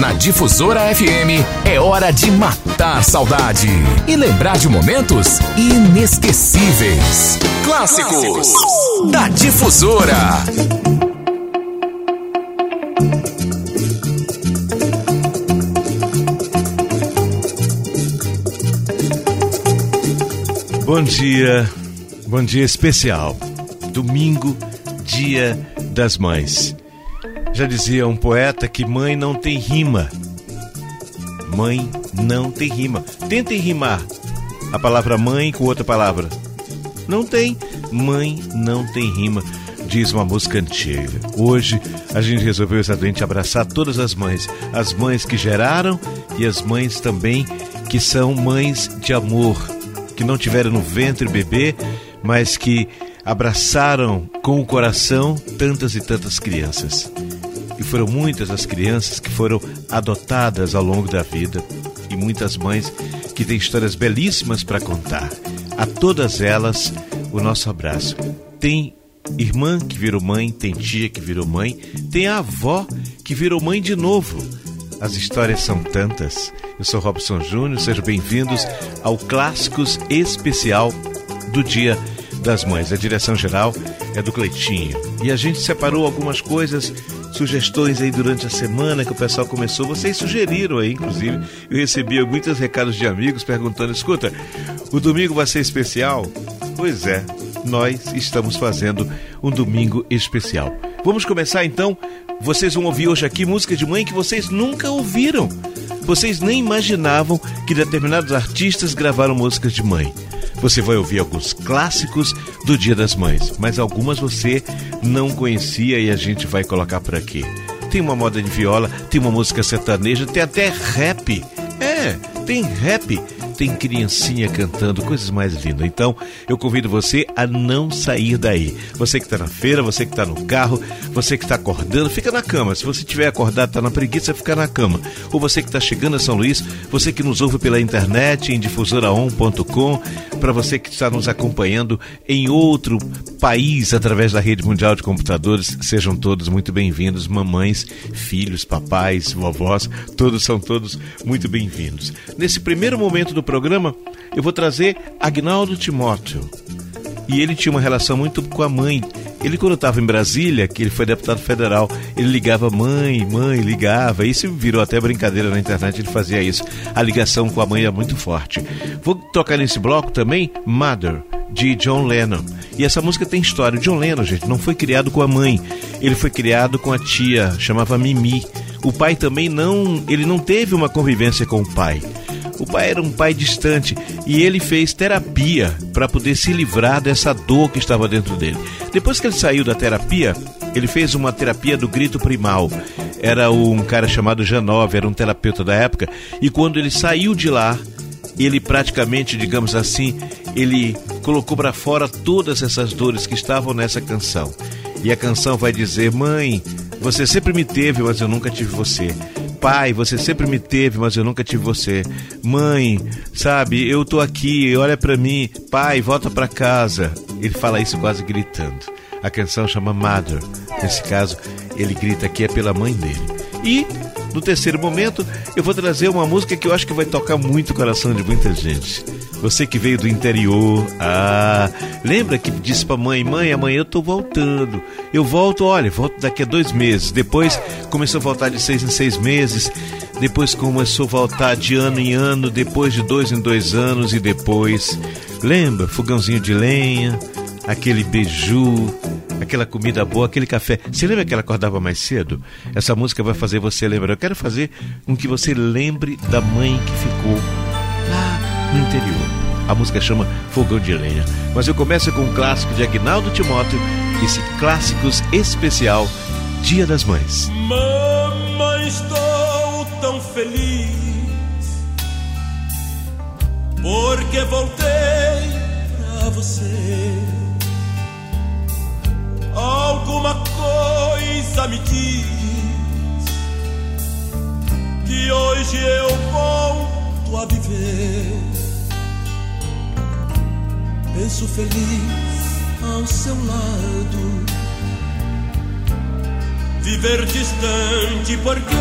Na Difusora FM é hora de matar saudade e lembrar de momentos inesquecíveis. Clássicos da Difusora. Bom dia, bom dia especial. Domingo, dia das mães. Já dizia um poeta que mãe não tem rima. Mãe não tem rima. Tentem rimar a palavra mãe com outra palavra. Não tem. Mãe não tem rima, diz uma música antiga. Hoje a gente resolveu exatamente abraçar todas as mães. As mães que geraram e as mães também que são mães de amor, que não tiveram no ventre bebê, mas que abraçaram com o coração tantas e tantas crianças. E foram muitas as crianças que foram adotadas ao longo da vida e muitas mães que têm histórias belíssimas para contar. A todas elas, o nosso abraço. Tem irmã que virou mãe, tem tia que virou mãe, tem a avó que virou mãe de novo. As histórias são tantas. Eu sou Robson Júnior, sejam bem-vindos ao Clássicos Especial do Dia das Mães. A direção geral é do Cleitinho. E a gente separou algumas coisas sugestões aí durante a semana que o pessoal começou. Vocês sugeriram aí, inclusive. Eu recebi muitos recados de amigos perguntando: escuta, o domingo vai ser especial? Pois é, nós estamos fazendo um domingo especial. Vamos começar então. Vocês vão ouvir hoje aqui música de mãe que vocês nunca ouviram. Vocês nem imaginavam que determinados artistas gravaram músicas de mãe. Você vai ouvir alguns clássicos do Dia das Mães, mas algumas você não conhecia e a gente vai colocar por aqui. Tem uma moda de viola, tem uma música sertaneja, tem até rap. É, tem rap tem criancinha cantando, coisas mais lindas. Então, eu convido você a não sair daí. Você que está na feira, você que está no carro, você que está acordando, fica na cama. Se você estiver acordado, está na preguiça, fica na cama. Ou você que está chegando a São Luís, você que nos ouve pela internet em difusoraon.com, para você que está nos acompanhando em outro país através da rede mundial de computadores, sejam todos muito bem-vindos, mamães, filhos, papais, vovós, todos são todos muito bem-vindos. Nesse primeiro momento do programa, eu vou trazer Agnaldo Timóteo. E ele tinha uma relação muito com a mãe. Ele, quando estava em Brasília, que ele foi deputado federal, ele ligava mãe, mãe, ligava. Isso virou até brincadeira na internet, ele fazia isso. A ligação com a mãe é muito forte. Vou tocar nesse bloco também Mother, de John Lennon. E essa música tem história. John Lennon, gente, não foi criado com a mãe. Ele foi criado com a tia, chamava Mimi. O pai também não, ele não teve uma convivência com o pai. O pai era um pai distante e ele fez terapia para poder se livrar dessa dor que estava dentro dele. Depois que ele saiu da terapia, ele fez uma terapia do grito primal. Era um cara chamado Janove, era um terapeuta da época, e quando ele saiu de lá, ele praticamente, digamos assim, ele colocou para fora todas essas dores que estavam nessa canção. E a canção vai dizer: Mãe, você sempre me teve, mas eu nunca tive você. Pai, você sempre me teve, mas eu nunca tive você. Mãe, sabe, eu tô aqui, olha para mim. Pai, volta para casa. Ele fala isso quase gritando. A canção chama Mother. Nesse caso, ele grita aqui é pela mãe dele. E no terceiro momento, eu vou trazer uma música que eu acho que vai tocar muito o coração de muita gente. Você que veio do interior, ah, lembra que disse pra mãe: Mãe, amanhã eu tô voltando. Eu volto, olha, volto daqui a dois meses. Depois começou a voltar de seis em seis meses. Depois começou a voltar de ano em ano. Depois de dois em dois anos. E depois, lembra? Fogãozinho de lenha, aquele beiju, aquela comida boa, aquele café. Você lembra que ela acordava mais cedo? Essa música vai fazer você lembrar. Eu quero fazer com que você lembre da mãe que ficou lá no interior. A música chama Fogão de Lenha. Mas eu começo com um clássico de Agnaldo Timóteo, esse Clássicos Especial Dia das Mães. Mamãe, estou tão feliz porque voltei pra você Alguma coisa me diz que hoje eu volto a viver. Penso feliz ao seu lado. Viver distante porque.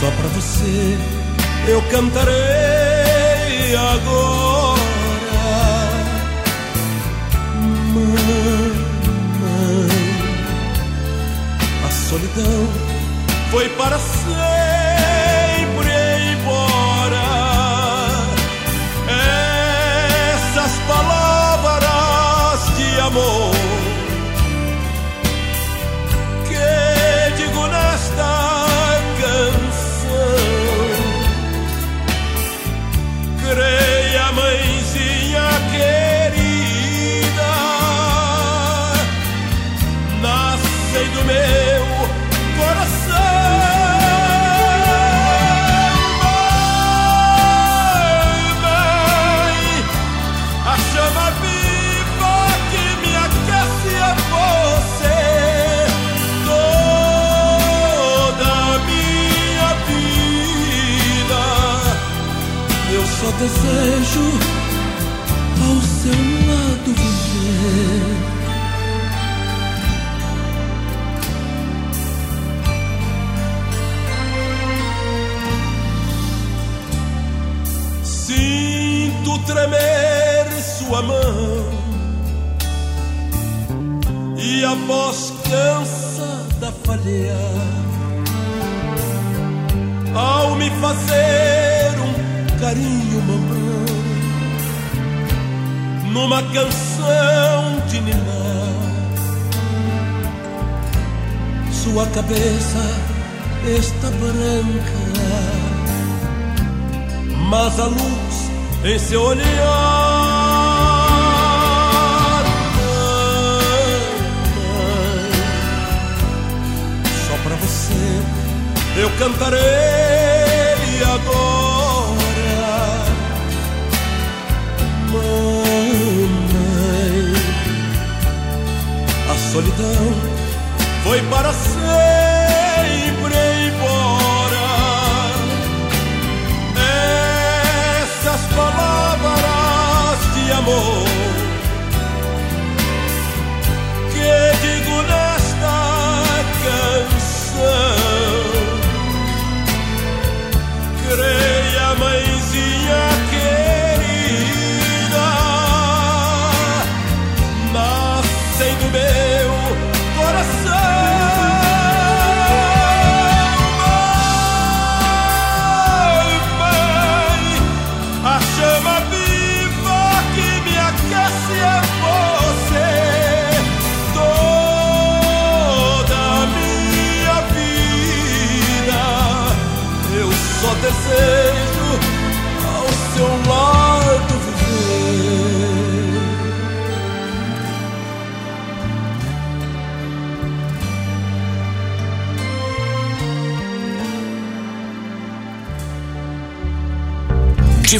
Só pra você eu cantarei e agora, mamãe, a solidão foi para sempre.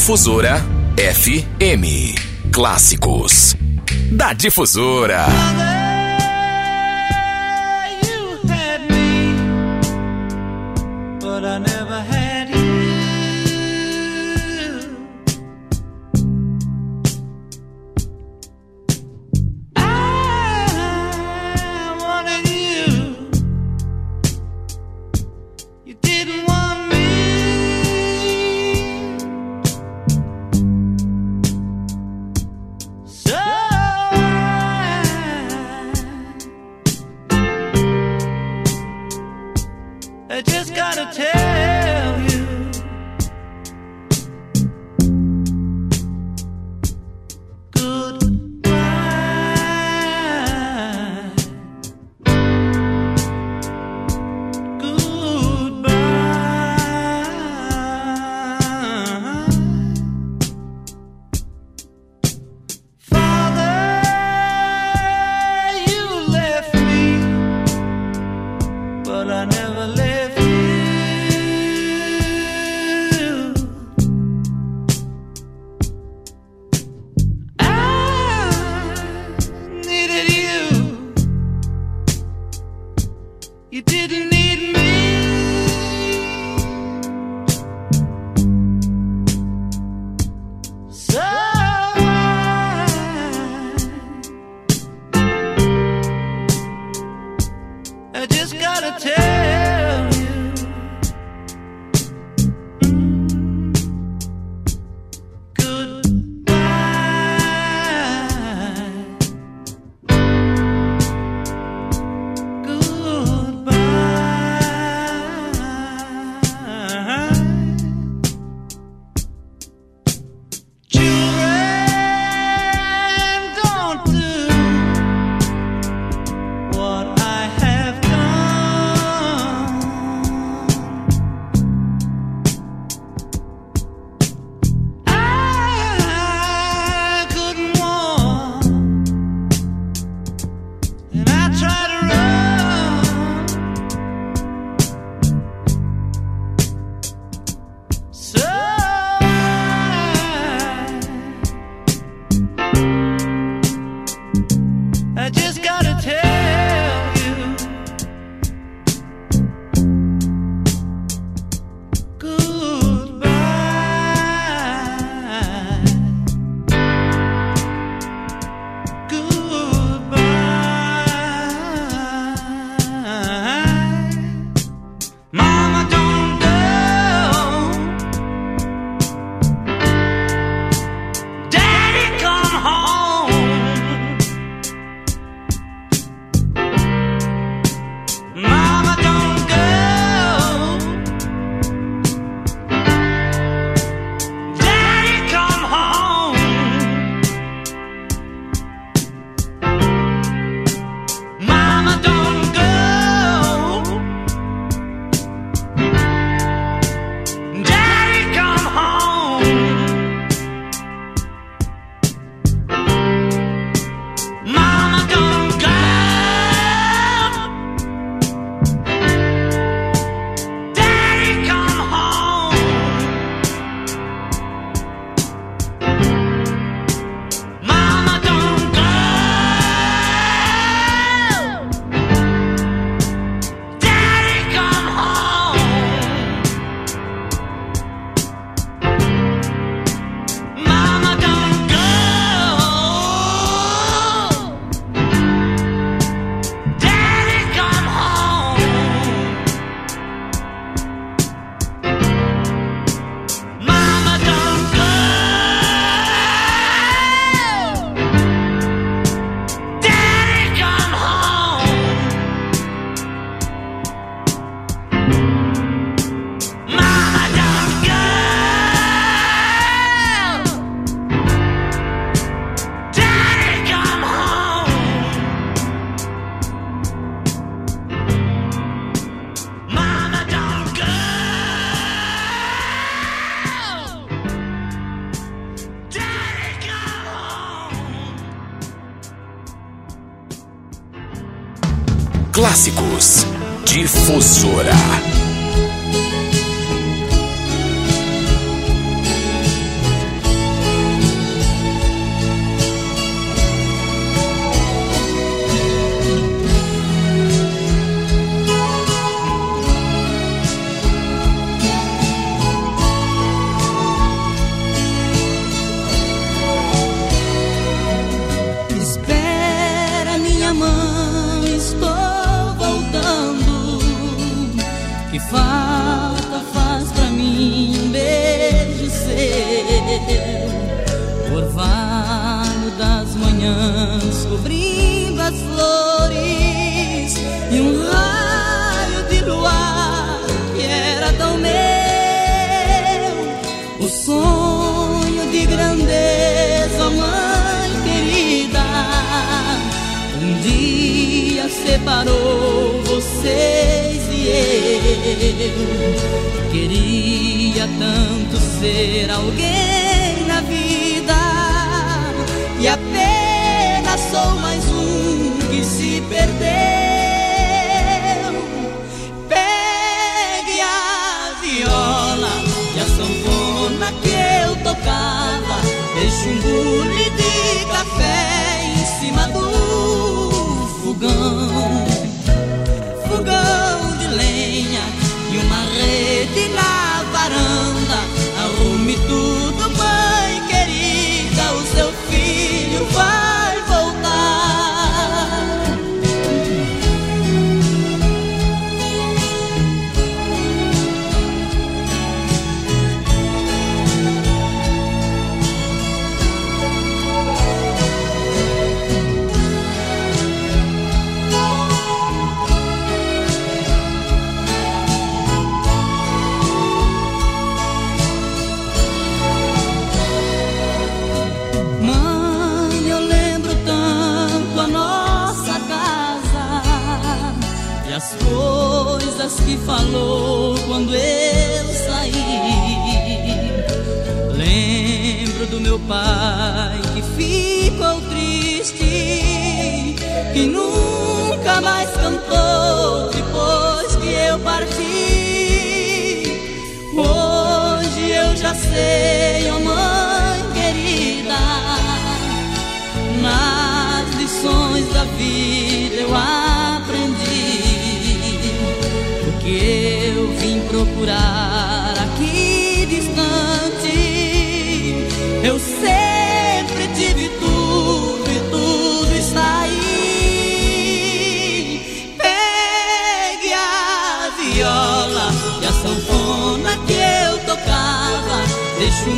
Difusora FM. Clássicos da Difusora.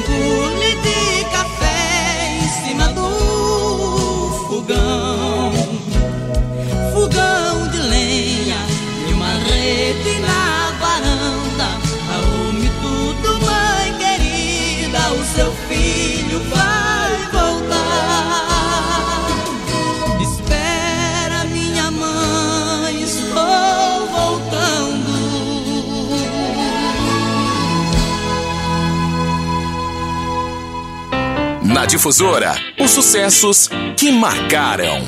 Deixa Difusora, os sucessos que marcaram.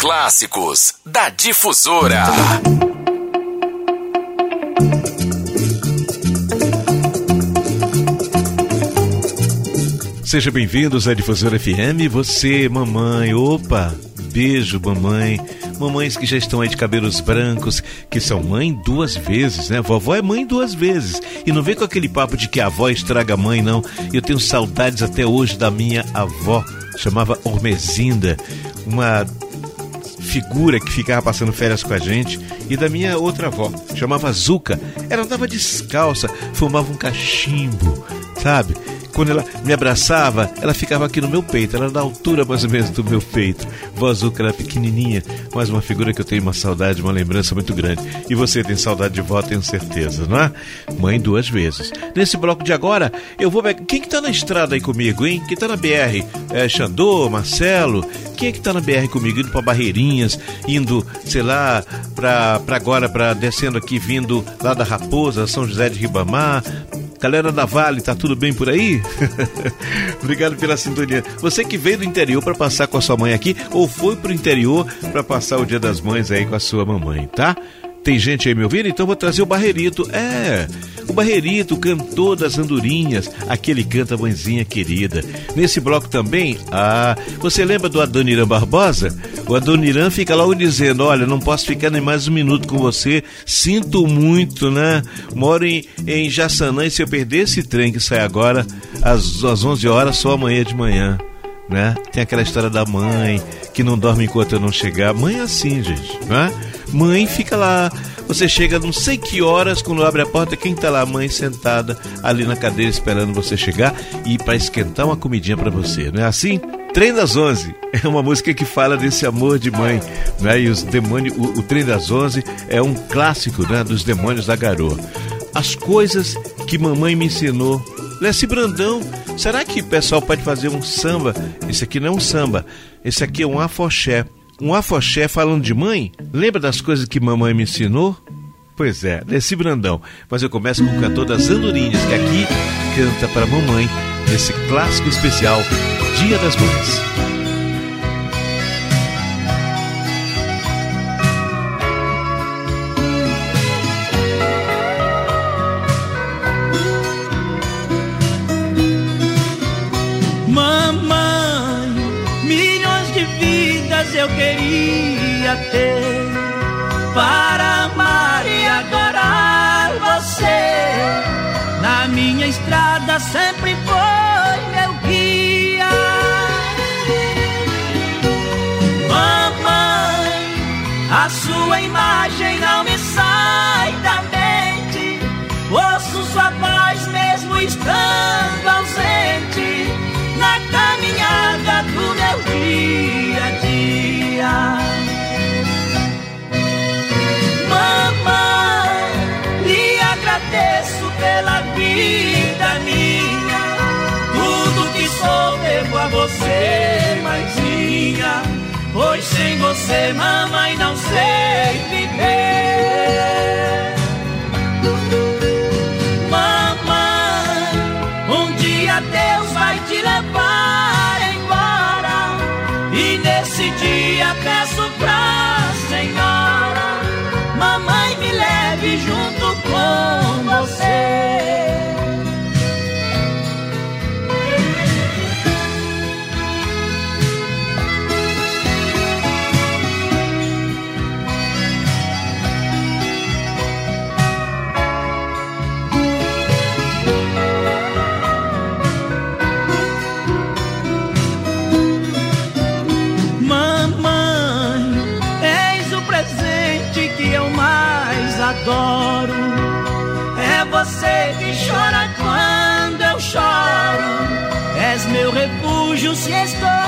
Clássicos da Difusora. Sejam bem-vindos à Difusora FM. Você, mamãe, opa, beijo, mamãe. Mamães que já estão aí de cabelos brancos, que são mãe duas vezes, né? Vovó é mãe duas vezes. E não vem com aquele papo de que a avó estraga a mãe, não. Eu tenho saudades até hoje da minha avó. Chamava Ormezinda. Uma figura que ficava passando férias com a gente e da minha outra avó, chamava Zuca. Ela andava descalça, fumava um cachimbo, sabe? Quando ela me abraçava, ela ficava aqui no meu peito, ela era da altura mais ou menos do meu peito. Vó Zuca era pequenininha, mas uma figura que eu tenho uma saudade, uma lembrança muito grande. E você tem saudade de vó, tenho certeza, não é? Mãe duas vezes. Nesse bloco de agora, eu vou. Quem que tá na estrada aí comigo, hein? Quem tá na BR? É Xandô, Marcelo? Quem é que tá na BR comigo? Indo pra Barreirinhas, indo, sei lá, pra, pra agora, pra descendo aqui, vindo lá da Raposa, São José de Ribamar. Galera da Vale, tá tudo bem por aí? Obrigado pela sintonia. Você que veio do interior para passar com a sua mãe aqui ou foi pro interior para passar o Dia das Mães aí com a sua mamãe, tá? Tem gente aí me ouvindo? Então vou trazer o Barreirito. É, o Barreirito, cantor das andorinhas, aquele canta mãezinha querida. Nesse bloco também, ah, você lembra do Adoniran Barbosa? O Adoniran fica logo dizendo: Olha, não posso ficar nem mais um minuto com você, sinto muito, né? Moro em, em Jaçanã e se eu perder esse trem que sai agora, às, às 11 horas, só amanhã de manhã. Né? Tem aquela história da mãe que não dorme enquanto eu não chegar. Mãe é assim, gente, né? Mãe fica lá. Você chega não sei que horas, quando abre a porta, quem tá lá? A mãe sentada ali na cadeira esperando você chegar e para esquentar uma comidinha para você, não é assim? Trem das Onze é uma música que fala desse amor de mãe, né? E os demônios, o, o Trem das Onze é um clássico, né? Dos demônios da garoa. As coisas que mamãe me ensinou. Lessie Brandão, será que o pessoal pode fazer um samba? Esse aqui não é um samba, esse aqui é um afoxé. Um afoxé falando de mãe? Lembra das coisas que mamãe me ensinou? Pois é, Lessie Brandão. Mas eu começo com o cantor das Andorinhas, que aqui canta para mamãe nesse clássico especial Dia das Mães. Ter para amar e adorar você. Na minha estrada sempre foi meu guia. Mamãe, a sua imagem não me sai da mente. Ouço sua voz mesmo estando ausente na caminhada do meu dia a dia. Você, mãezinha. Pois sem você, mamãe, não sei viver. Refúgio se estou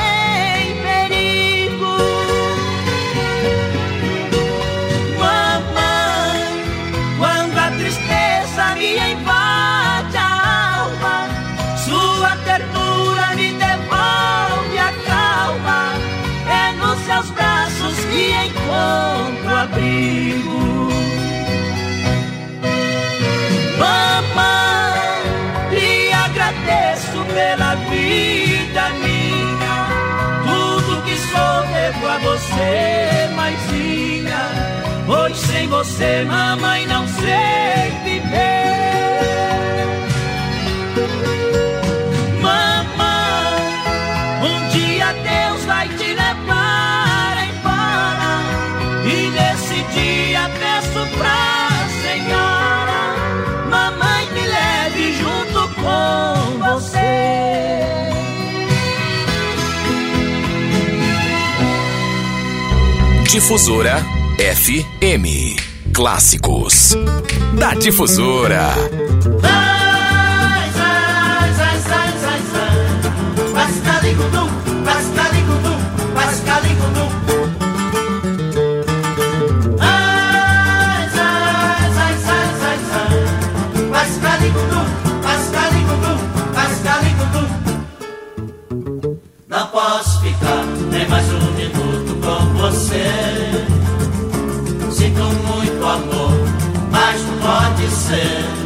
você, mãezinha. Pois sem você, mamãe, não sei Difusora FM. Clássicos. Da Difusora. Amor, mas pode ser.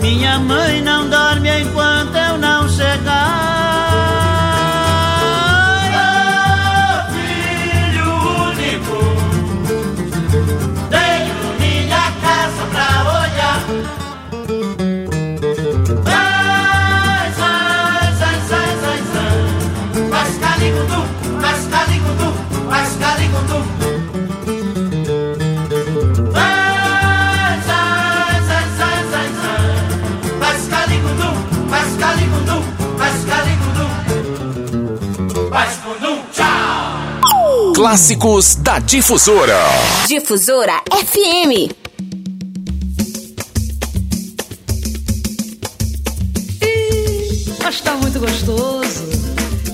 Minha mãe não dorme enquanto eu não Clássicos da Difusora. Difusora FM. Mas tá muito gostoso.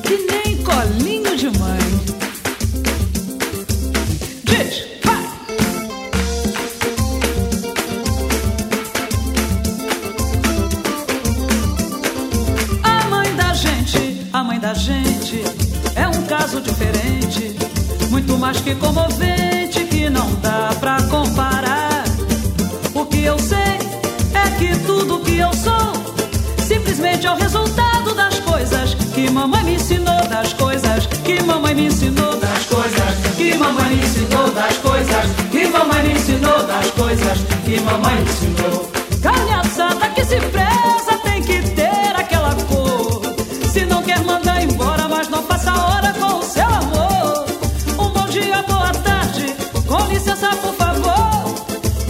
Que nem colinho de mãe. me ensinou das coisas que mamãe me ensinou das coisas que mamãe me ensinou das coisas que mamãe me ensinou. Carne que se preza tem que ter aquela cor. Se não quer mandar embora, mas não passa hora com o seu amor. Um bom dia, boa tarde, com licença por favor.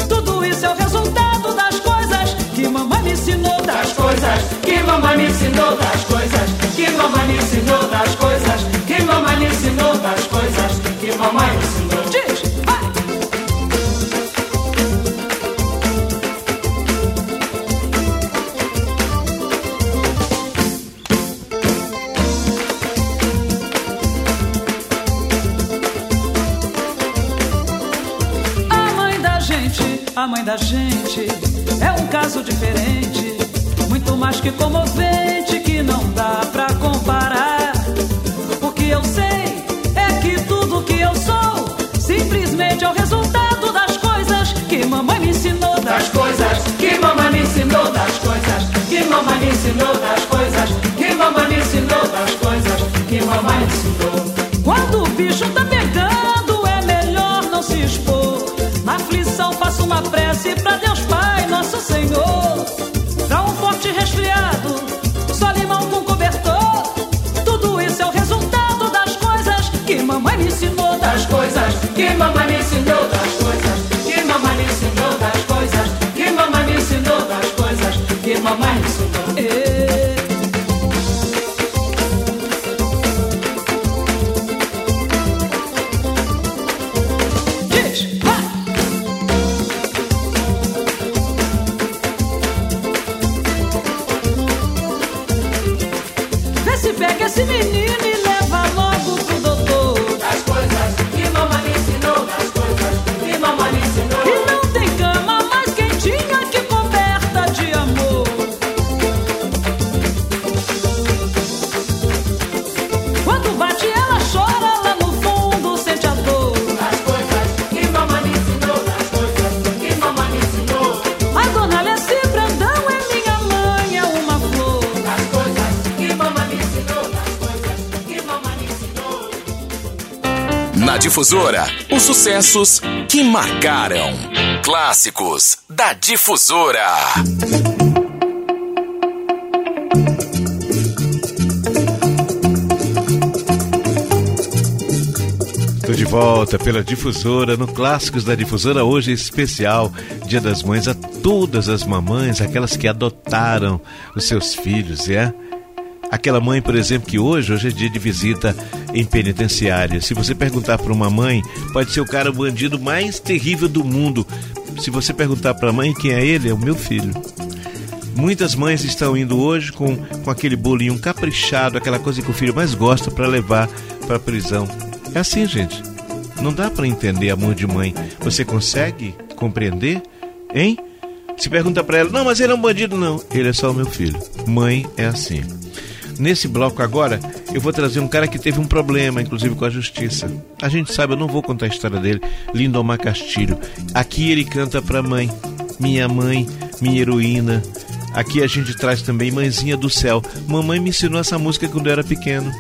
Tudo isso é o resultado das coisas que mamãe me ensinou das coisas que mamãe me ensinou das coisas que mamãe me ensinou das coisas que mamãe me ensinou. Diz! A mãe da gente, a mãe da gente é um caso diferente, muito mais que comovente que não dá pra sei é que tudo que eu sou simplesmente é o resultado das coisas que mamãe me ensinou das coisas que mamãe me ensinou das coisas que mamãe me ensinou das coisas que mamãe me ensinou das coisas que mamãe me ensinou. Quando o bicho tá pegando é melhor não se expor. Na aflição faço uma prece pra Deus Pai, nosso Senhor. Pra um forte resfriado, Difusora, os sucessos que marcaram. Clássicos da Difusora. Estou de volta pela difusora, no Clássicos da Difusora, hoje especial, Dia das Mães, a todas as mamães, aquelas que adotaram os seus filhos, é? Aquela mãe, por exemplo, que hoje, hoje é dia de visita em penitenciária. Se você perguntar para uma mãe, pode ser o cara bandido mais terrível do mundo. Se você perguntar para a mãe quem é ele, é o meu filho. Muitas mães estão indo hoje com, com aquele bolinho caprichado, aquela coisa que o filho mais gosta para levar para a prisão. É assim, gente. Não dá para entender amor de mãe. Você consegue compreender? Hein? Se pergunta para ela, não, mas ele é um bandido, não. Ele é só o meu filho. Mãe é assim. Nesse bloco agora, eu vou trazer um cara que teve um problema, inclusive com a justiça. A gente sabe, eu não vou contar a história dele. Lindomar Castilho. Aqui ele canta pra mãe. Minha mãe, minha heroína. Aqui a gente traz também Mãezinha do Céu. Mamãe me ensinou essa música quando eu era pequeno.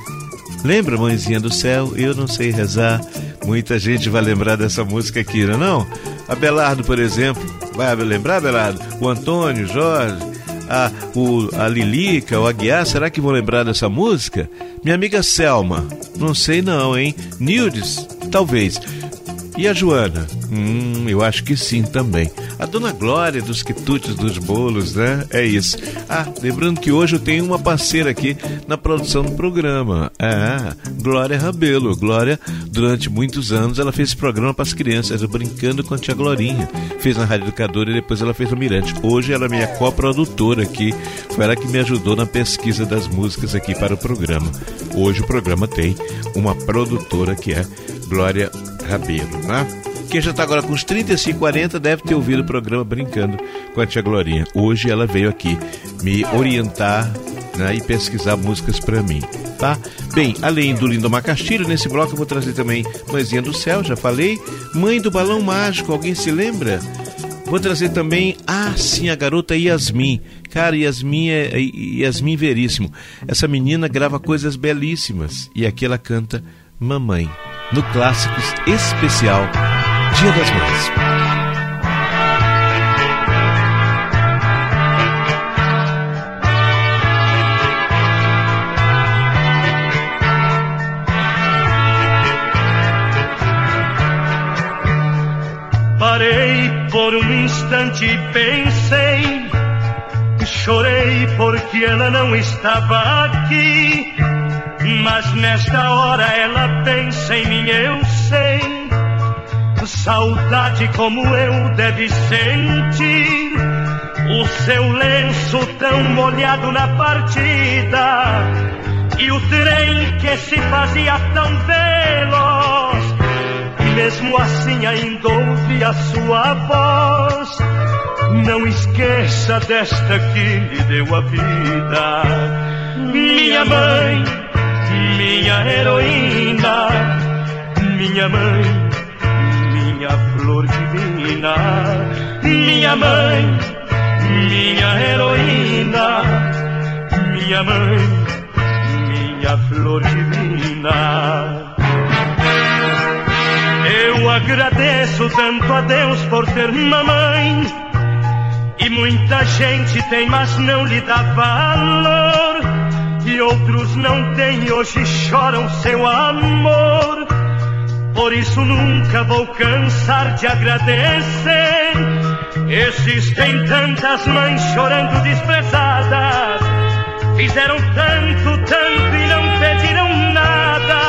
Lembra, Mãezinha do Céu? Eu não sei rezar. Muita gente vai lembrar dessa música aqui, não é não? Abelardo, por exemplo. Vai lembrar, Abelardo? O Antônio, Jorge, a, o, a Lilica, o Aguiar, será que vão lembrar dessa música? Minha amiga Selma, não sei não, hein? Nildes, talvez. E a Joana? Hum, eu acho que sim também. A Dona Glória dos quitutes dos bolos, né? É isso. Ah, lembrando que hoje eu tenho uma parceira aqui na produção do programa. É, Glória Rabelo. Glória, durante muitos anos, ela fez esse programa para as crianças, brincando com a tia Glorinha. Fez na Rádio Educadora e depois ela fez no Mirante. Hoje ela é minha coprodutora aqui. Foi ela que me ajudou na pesquisa das músicas aqui para o programa. Hoje o programa tem uma produtora que é Glória Rabelo, né? Quem já está agora com uns 35, 40 deve ter ouvido o programa Brincando com a Tia Glorinha. Hoje ela veio aqui me orientar né, e pesquisar músicas para mim, tá? Bem, além do Lindomar Castilho, nesse bloco eu vou trazer também Mãezinha do Céu, já falei. Mãe do Balão Mágico, alguém se lembra? Vou trazer também, ah, sim, a garota Yasmin. Cara, Yasmin é é Yasmin Veríssimo. Essa menina grava coisas belíssimas e aqui ela canta Mamãe, no Clássicos Especial Dia das Mães. Parei por um instante e pensei chorei porque ela não estava aqui. Mas nesta hora ela pensa em mim, eu sei. Saudade como eu deve sentir. O seu lenço tão molhado na partida. E o trem que se fazia tão veloz. E mesmo assim ainda ouvi a sua voz. Não esqueça desta que lhe deu a vida. Minha mãe, minha heroína, minha mãe, minha flor divina. Minha mãe, minha heroína, minha mãe, minha flor divina. Eu agradeço tanto a Deus por ter mamãe e muita gente tem, mas não lhe dá valor. E outros não têm, hoje choram seu amor. Por isso nunca vou cansar de agradecer. Existem tantas mães chorando desprezadas. Fizeram tanto, tanto e não pediram nada.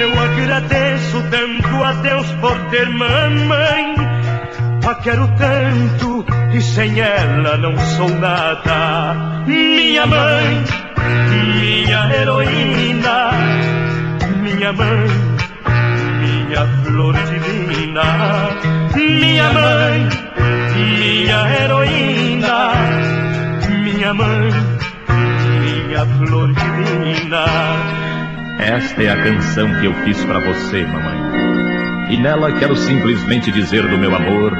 Eu agradeço tanto a Deus por ter mamãe. A quero tanto e sem ela não sou nada. Minha mãe, minha heroína, minha mãe, minha flor divina. Minha mãe, minha heroína, minha mãe, minha flor divina. Esta é a canção que eu fiz para você, mamãe. E nela quero simplesmente dizer do meu amor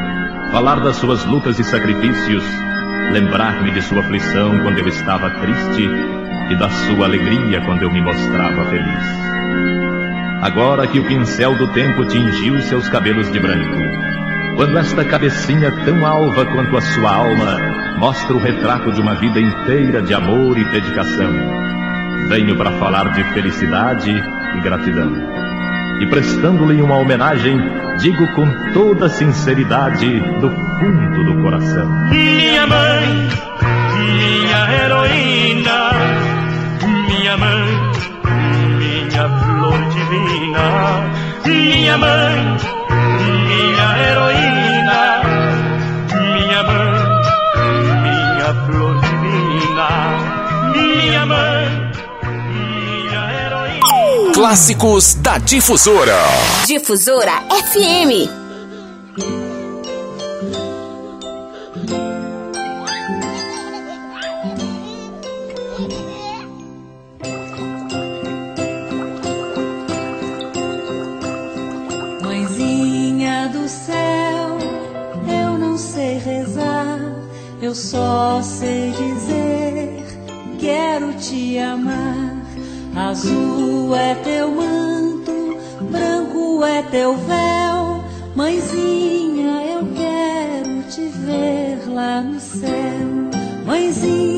falar das suas lutas e sacrifícios, lembrar-me de sua aflição quando eu estava triste e da sua alegria quando eu me mostrava feliz. Agora que o pincel do tempo tingiu seus cabelos de branco, quando esta cabecinha tão alva quanto a sua alma mostra o retrato de uma vida inteira de amor e dedicação, venho para falar de felicidade e gratidão. E prestando-lhe uma homenagem, digo com toda sinceridade do fundo do coração. Minha mãe, minha heroína, minha mãe, minha flor divina, minha mãe, minha heroína, minha mãe, minha flor divina, minha mãe. Clássicos da Difusora. Difusora FM. Mãezinha do céu, eu não sei rezar, eu só sei dizer: quero te amar. Azul é teu manto, branco é teu véu, mãezinha, eu quero te ver lá no céu. Mãezinha,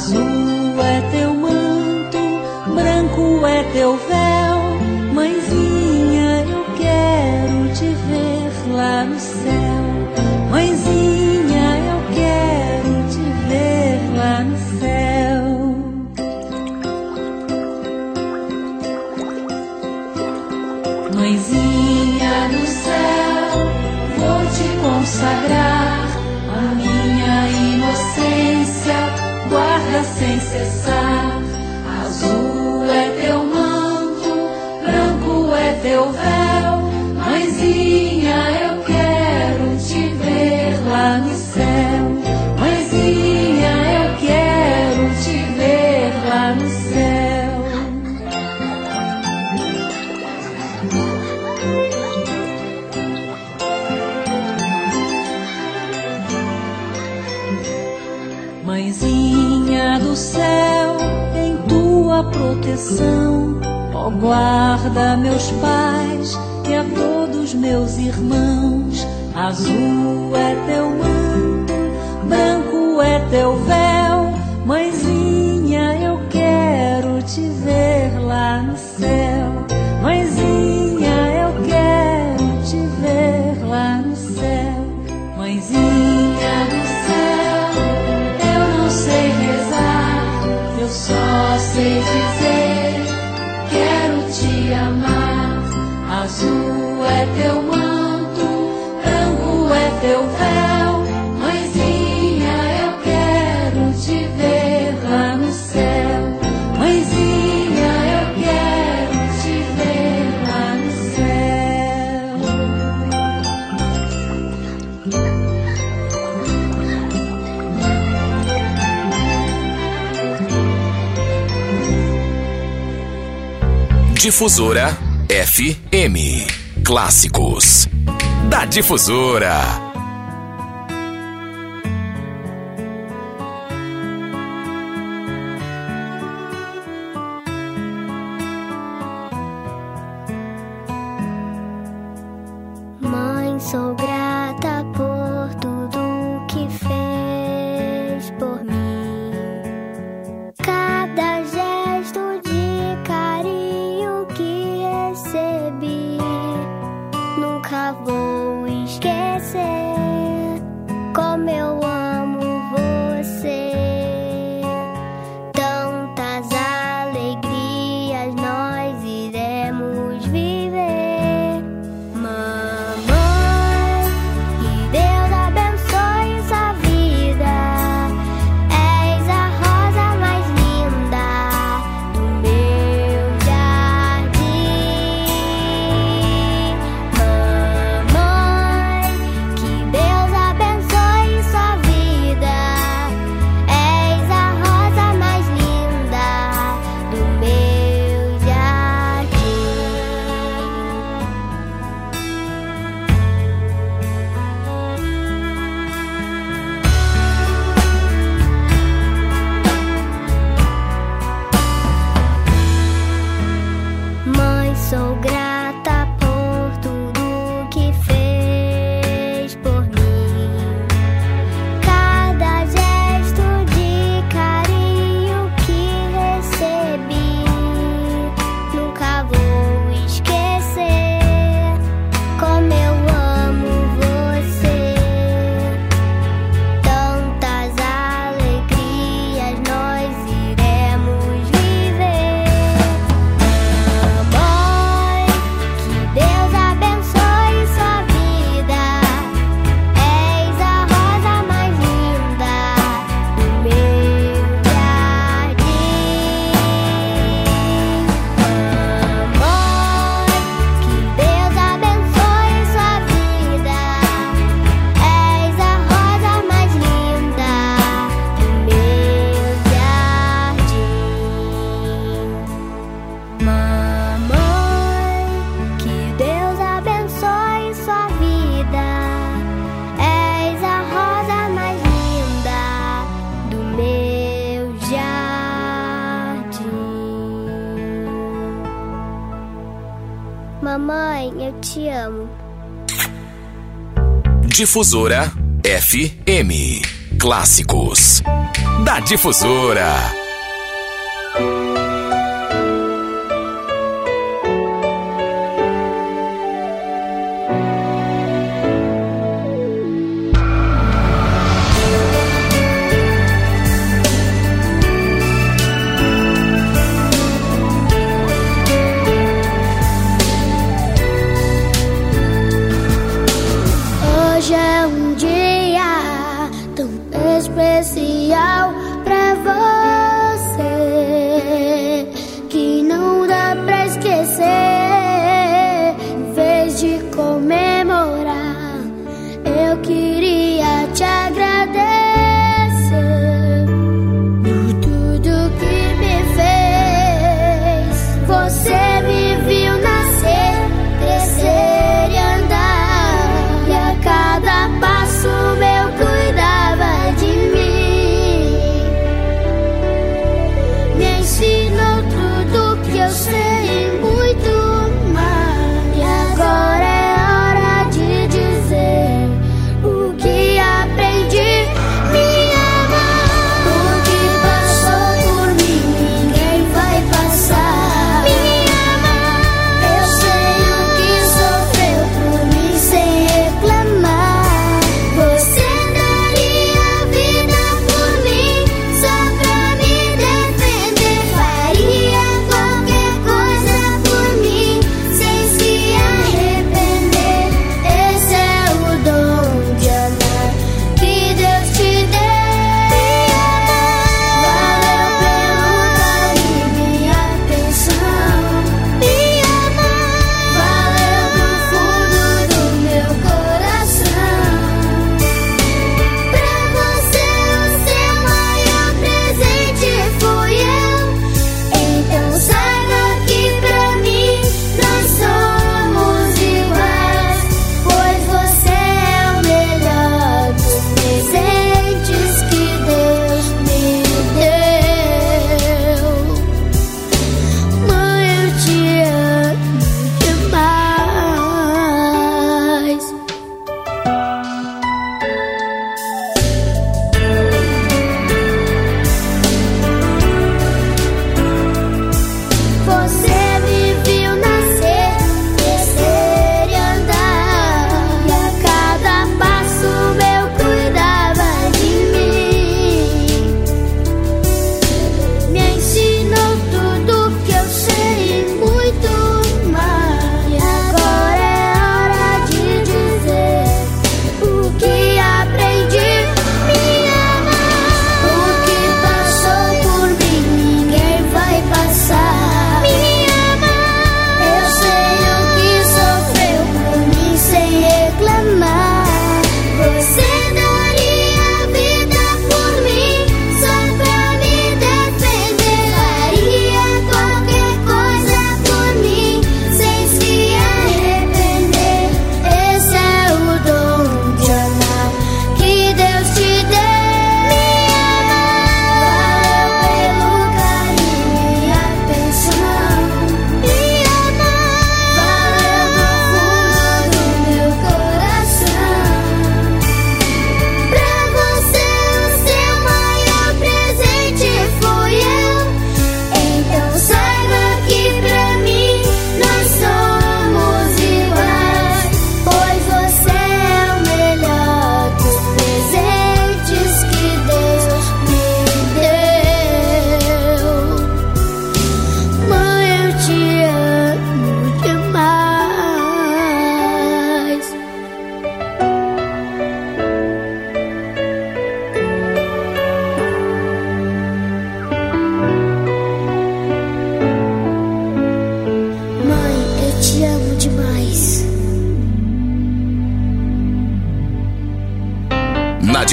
Azul é teu coração. Ó, oh, guarda meus pais e a todos meus irmãos. Azul é teu manto, branco é teu véu. Difusora FM. Clássicos da Difusora. Difusora FM. Clássicos da Difusora.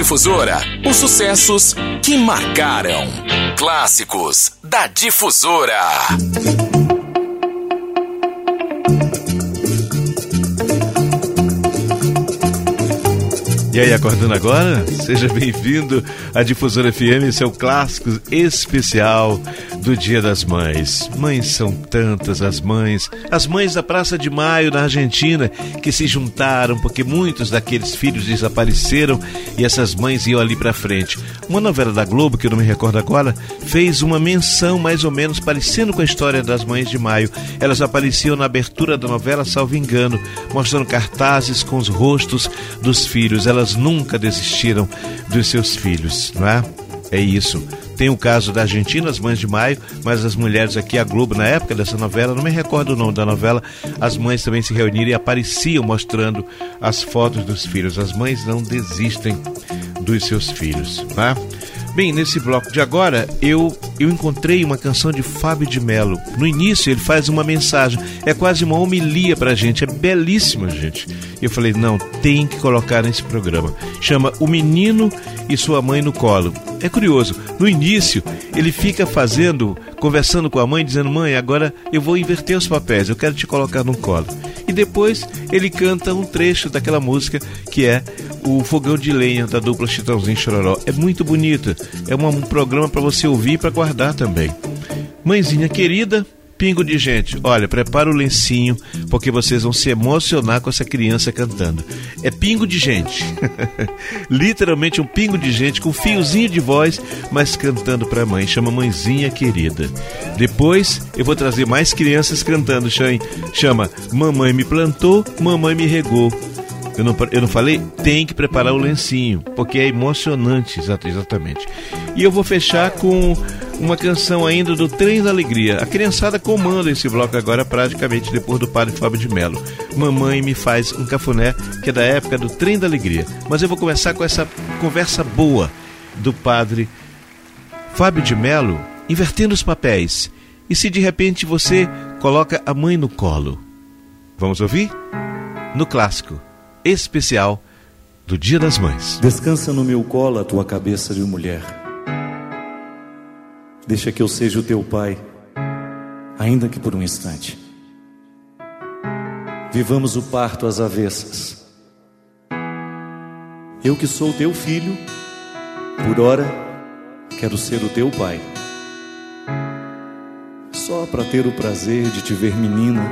Difusora, os sucessos que marcaram. Clássicos da Difusora. E aí, acordando agora? Seja bem-vindo à Difusora FM, seu clássico especial do Dia das Mães. Mães são tantas as mães, as mães da Praça de Maio na Argentina que se juntaram porque muitos daqueles filhos desapareceram e essas mães iam ali para frente. Uma novela da Globo, que eu não me recordo agora, fez uma menção mais ou menos parecendo com a história das mães de Maio. Elas apareciam na abertura da novela, salvo engano, mostrando cartazes com os rostos dos filhos. Elas nunca desistiram dos seus filhos, não é? É isso. Tem o caso da Argentina, as mães de maio, mas as mulheres aqui, a Globo, na época dessa novela, não me recordo o nome da novela, as mães também se reuniram e apareciam mostrando as fotos dos filhos. As mães não desistem dos seus filhos, tá? Bem, nesse bloco de agora, eu eu encontrei uma canção de Fábio de Mello. No início, ele faz uma mensagem, é quase uma homilia pra gente, é belíssima, gente. Eu falei: "Não, tem que colocar nesse programa". Chama O Menino e Sua Mãe no Colo. É curioso, no início, ele fica fazendo, conversando com a mãe, dizendo: "Mãe, agora eu vou inverter os papéis, eu quero te colocar no colo". E depois ele canta um trecho daquela música que é o Fogão de Lenha da dupla Chitãozinho Chororó. É muito bonita. É um programa para você ouvir e para guardar também. Mãezinha querida, pingo de gente. Olha, prepara o lencinho, porque vocês vão se emocionar com essa criança cantando. É pingo de gente. Literalmente um pingo de gente com um fiozinho de voz, mas cantando para a mãe. Chama Mãezinha Querida. Depois eu vou trazer mais crianças cantando. Chama Mamãe me plantou, mamãe me regou. Eu não, eu não falei? Tem que preparar o lencinho, porque é emocionante, exatamente. E eu vou fechar com uma canção ainda do Trem da Alegria. A criançada comanda esse bloco agora, praticamente depois do padre Fábio de Mello. Mamãe me faz um cafuné, que é da época do Trem da Alegria. Mas eu vou começar com essa conversa boa do padre Fábio de Mello, invertendo os papéis. E se de repente você coloca a mãe no colo? Vamos ouvir? No clássico especial do Dia das Mães. Descansa no meu colo a tua cabeça de mulher. Deixa que eu seja o teu pai, ainda que por um instante. Vivamos o parto às avessas. Eu que sou teu filho, por ora quero ser o teu pai. Só para ter o prazer de te ver menina,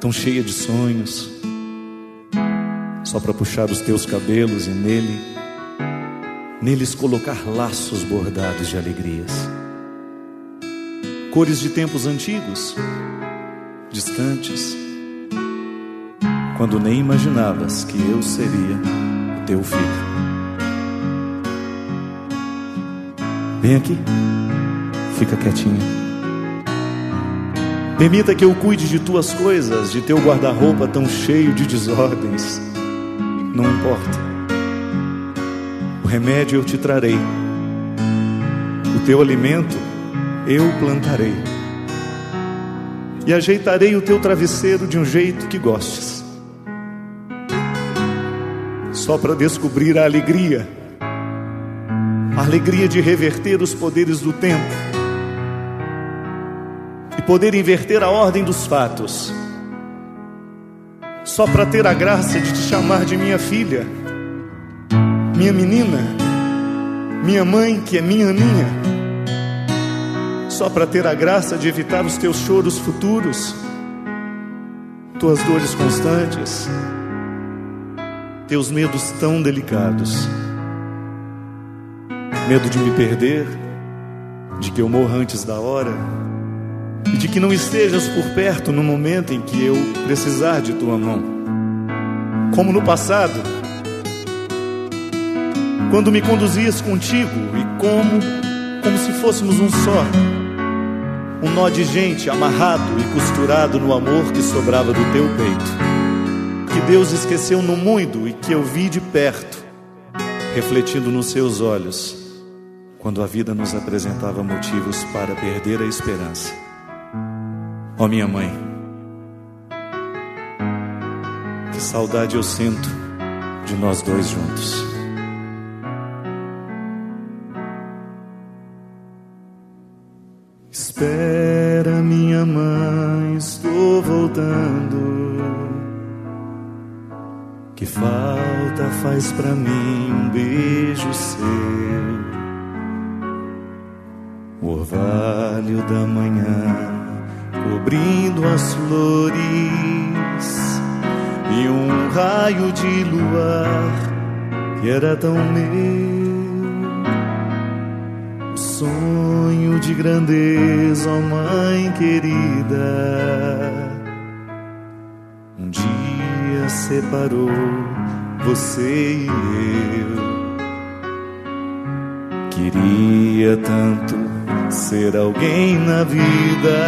tão cheia de sonhos só para puxar os teus cabelos e nele, neles colocar laços bordados de alegrias. Cores de tempos antigos, distantes, quando nem imaginavas que eu seria o teu filho. Vem aqui, fica quietinho. Permita que eu cuide de tuas coisas, de teu guarda-roupa tão cheio de desordens não importa. O remédio eu te trarei, o teu alimento eu plantarei, e ajeitarei o teu travesseiro de um jeito que gostes, só para descobrir a alegria, a alegria de reverter os poderes do tempo. E poder inverter a ordem dos fatos. Só para ter a graça de te chamar de minha filha, minha menina, minha mãe que é minha Aninha, só para ter a graça de evitar os teus choros futuros, tuas dores constantes, teus medos tão delicados, medo de me perder, de que eu morra antes da hora e de que não estejas por perto no momento em que eu precisar de tua mão. Como no passado, quando me conduzias contigo e como como se fôssemos um só. Um nó de gente amarrado e costurado no amor que sobrava do teu peito. Que Deus esqueceu no mundo e que eu vi de perto, refletindo nos seus olhos, quando a vida nos apresentava motivos para perder a esperança. Ó oh, minha mãe, que saudade eu sinto de nós dois juntos. Espera, minha mãe, estou voltando. Que falta faz pra mim um beijo seu? O orvalho da manhã cobrindo as flores e um raio de luar que era tão meu. Sonho de grandeza, ó mãe querida, um dia separou você e eu. Queria tanto ser alguém na vida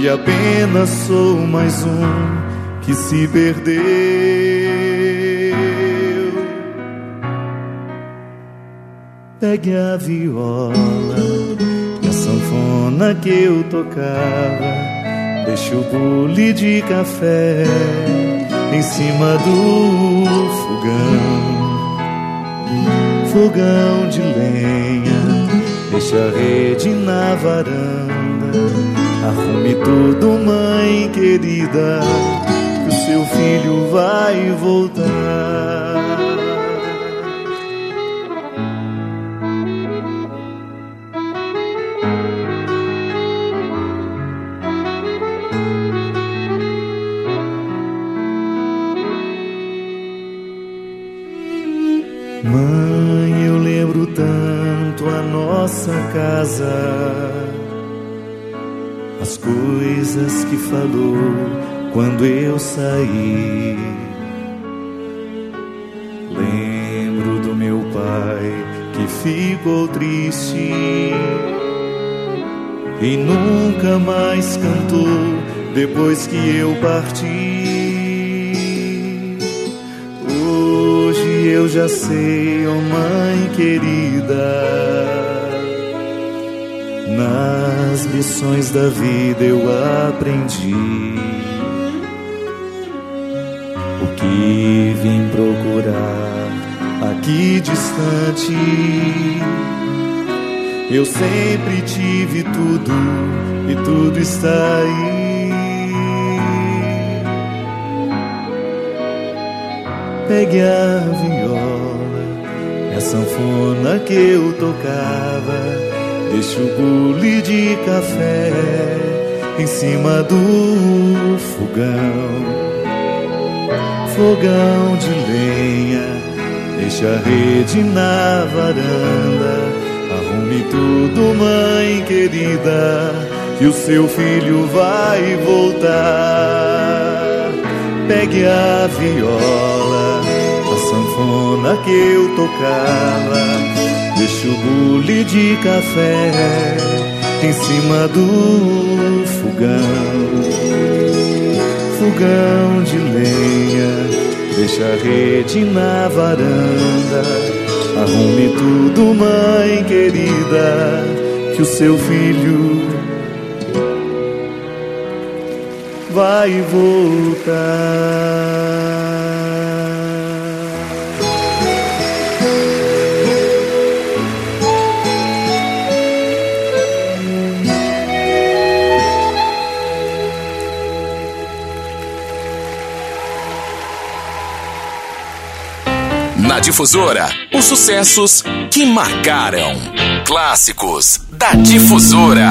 e apenas sou mais um que se perdeu. Pegue a viola e a sanfona que eu tocava, deixe o bule de café em cima do fogão fogão de lenha, deixa a rede na varanda. Arrume tudo, mãe querida, que o seu filho vai voltar. Coisas que falou quando eu saí. Lembro do meu pai que ficou triste e nunca mais cantou depois que eu parti. Hoje eu já sei, oh mãe querida, nas lições da vida eu aprendi o que vim procurar aqui distante. Eu sempre tive tudo e tudo está aí. Pegue a viola, a sanfona que eu tocava. Deixa o bule de café em cima do fogão. Fogão de lenha, deixa a rede na varanda. Arrume tudo, mãe querida, que o seu filho vai voltar. Pegue a viola, a sanfona que eu tocava. Deixa o bule de café em cima do fogão. Fogão de lenha, deixa a rede na varanda. Arrume tudo, mãe querida, que o seu filho vai voltar. Na Difusora, os sucessos que marcaram. Clássicos da Difusora.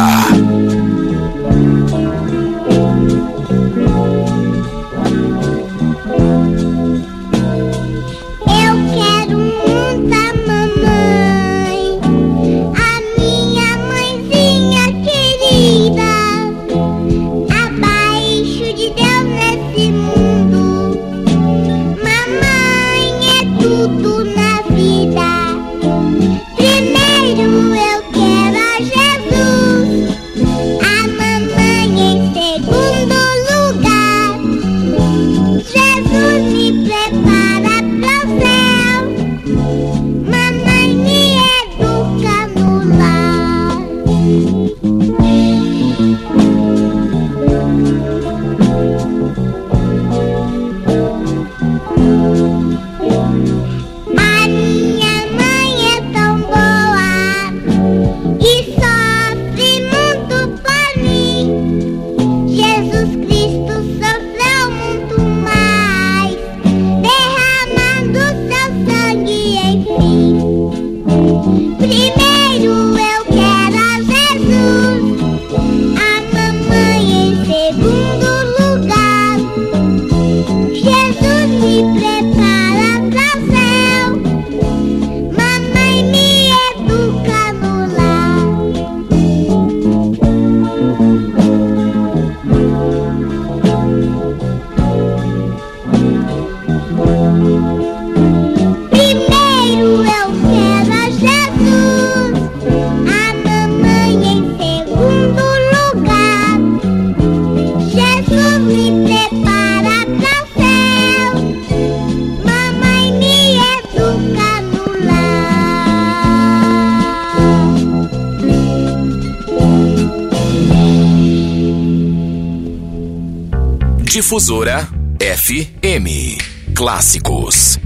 Difusora FM. Clássicos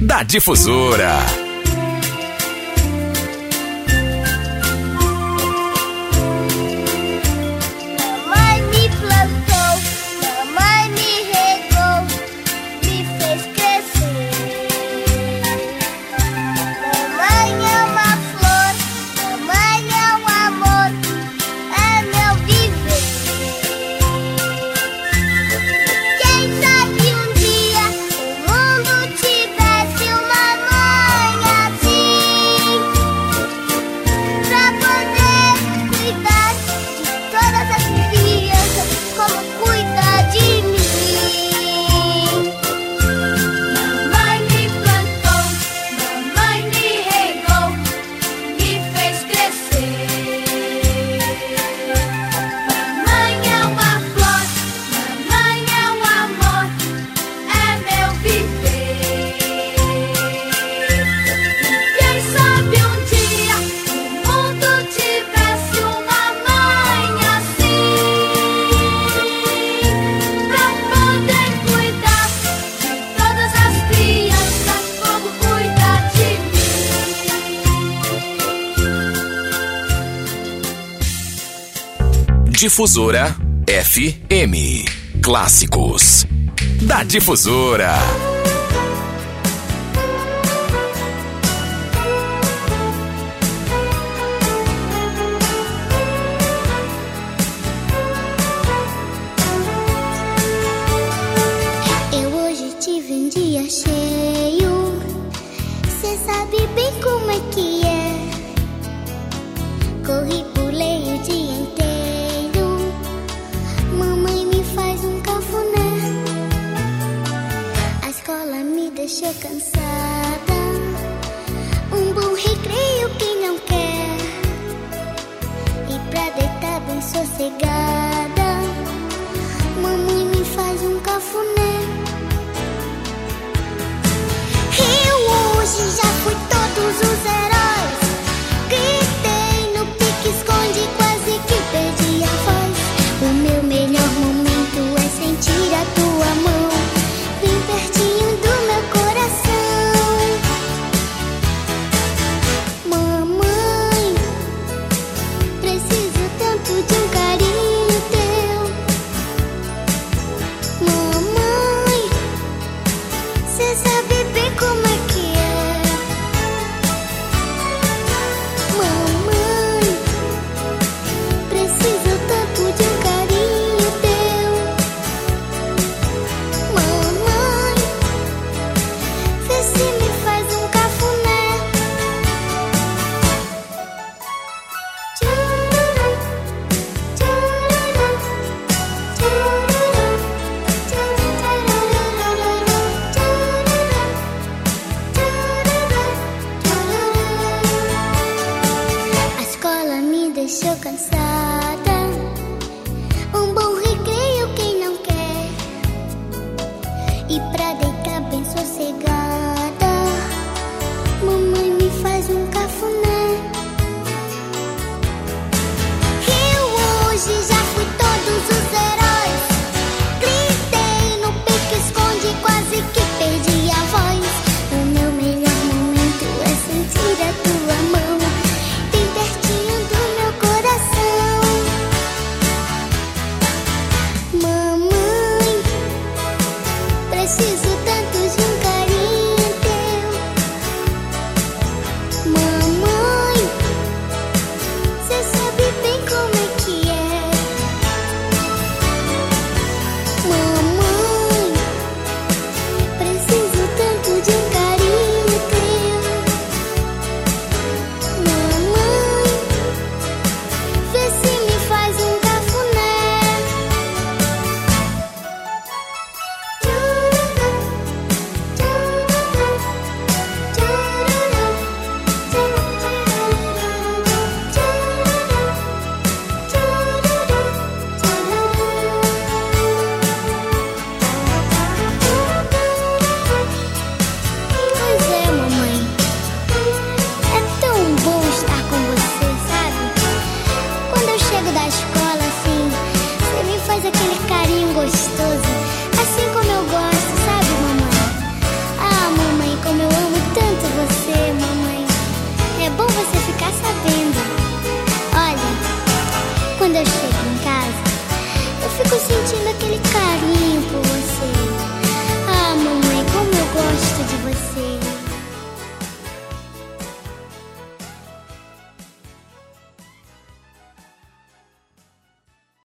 da Difusora. Difusora FM. Clássicos da Difusora.